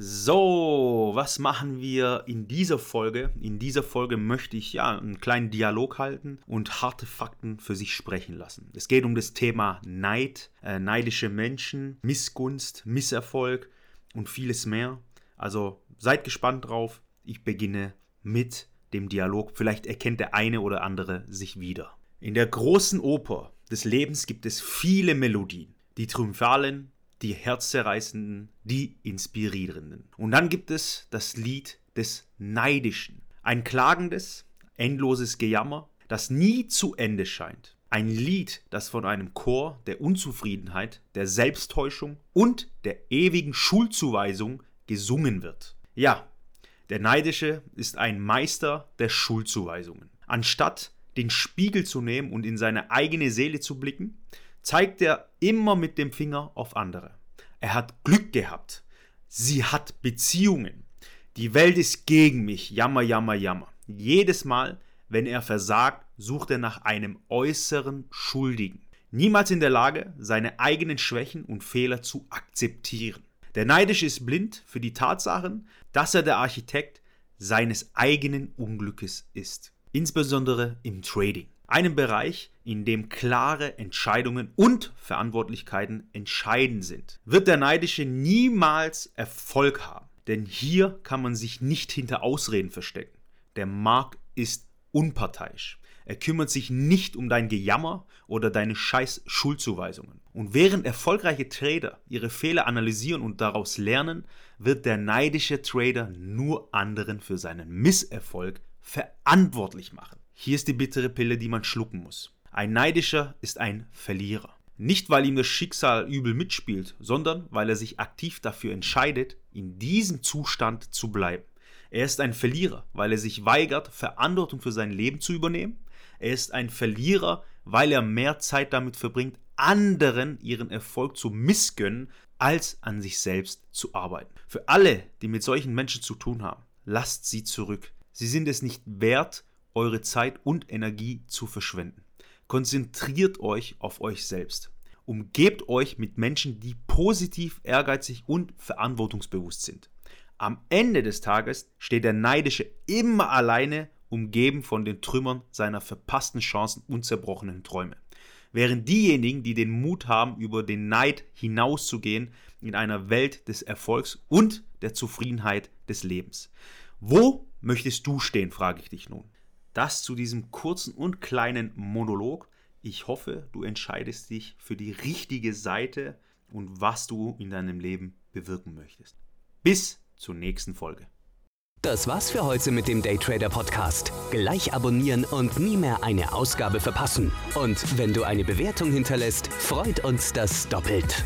So, was machen wir in dieser Folge? In dieser Folge möchte ich ja einen kleinen Dialog halten und harte Fakten für sich sprechen lassen. Es geht um das Thema Neid, äh, neidische Menschen, Missgunst, Misserfolg und vieles mehr. Also seid gespannt drauf. Ich beginne mit dem Dialog. Vielleicht erkennt der eine oder andere sich wieder. In der großen Oper des Lebens gibt es viele Melodien. Die triumphalen, die herzzerreißenden, die inspirierenden. Und dann gibt es das Lied des Neidischen. Ein klagendes, endloses Gejammer, das nie zu Ende scheint. Ein Lied, das von einem Chor der Unzufriedenheit, der Selbsttäuschung und der ewigen Schuldzuweisung gesungen wird. Ja, der Neidische ist ein Meister der Schuldzuweisungen. Anstatt den Spiegel zu nehmen und in seine eigene Seele zu blicken, zeigt er immer mit dem Finger auf andere. Er hat Glück gehabt. Sie hat Beziehungen. Die Welt ist gegen mich. Jammer, jammer, jammer. Jedes Mal, wenn er versagt, sucht er nach einem äußeren Schuldigen. Niemals in der Lage, seine eigenen Schwächen und Fehler zu akzeptieren. Der Neidische ist blind für die Tatsachen, dass er der Architekt seines eigenen Unglückes ist. Insbesondere im Trading einem Bereich, in dem klare Entscheidungen und Verantwortlichkeiten entscheidend sind, wird der Neidische niemals Erfolg haben. Denn hier kann man sich nicht hinter Ausreden verstecken. Der Markt ist unparteiisch. Er kümmert sich nicht um dein Gejammer oder deine scheiß Schuldzuweisungen. Und während erfolgreiche Trader ihre Fehler analysieren und daraus lernen, wird der neidische Trader nur anderen für seinen Misserfolg verantwortlich machen. Hier ist die bittere Pille, die man schlucken muss. Ein Neidischer ist ein Verlierer. Nicht, weil ihm das Schicksal übel mitspielt, sondern weil er sich aktiv dafür entscheidet, in diesem Zustand zu bleiben. Er ist ein Verlierer, weil er sich weigert, Verantwortung für sein Leben zu übernehmen. Er ist ein Verlierer, weil er mehr Zeit damit verbringt, anderen ihren Erfolg zu missgönnen, als an sich selbst zu arbeiten. Für alle, die mit solchen Menschen zu tun haben, lasst sie zurück. Sie sind es nicht wert, eure Zeit und Energie zu verschwenden. Konzentriert euch auf euch selbst. Umgebt euch mit Menschen, die positiv, ehrgeizig und verantwortungsbewusst sind. Am Ende des Tages steht der Neidische immer alleine, umgeben von den Trümmern seiner verpassten Chancen und zerbrochenen Träume. Während diejenigen, die den Mut haben, über den Neid hinauszugehen, in einer Welt des Erfolgs und der Zufriedenheit des Lebens. Wo möchtest du stehen, frage ich dich nun. Das zu diesem kurzen und kleinen Monolog. Ich hoffe, du entscheidest dich für die richtige Seite und was du in deinem Leben bewirken möchtest. Bis zur nächsten Folge. Das war's für heute mit dem Daytrader Podcast. Gleich abonnieren und nie mehr eine Ausgabe verpassen. Und wenn du eine Bewertung hinterlässt, freut uns das doppelt.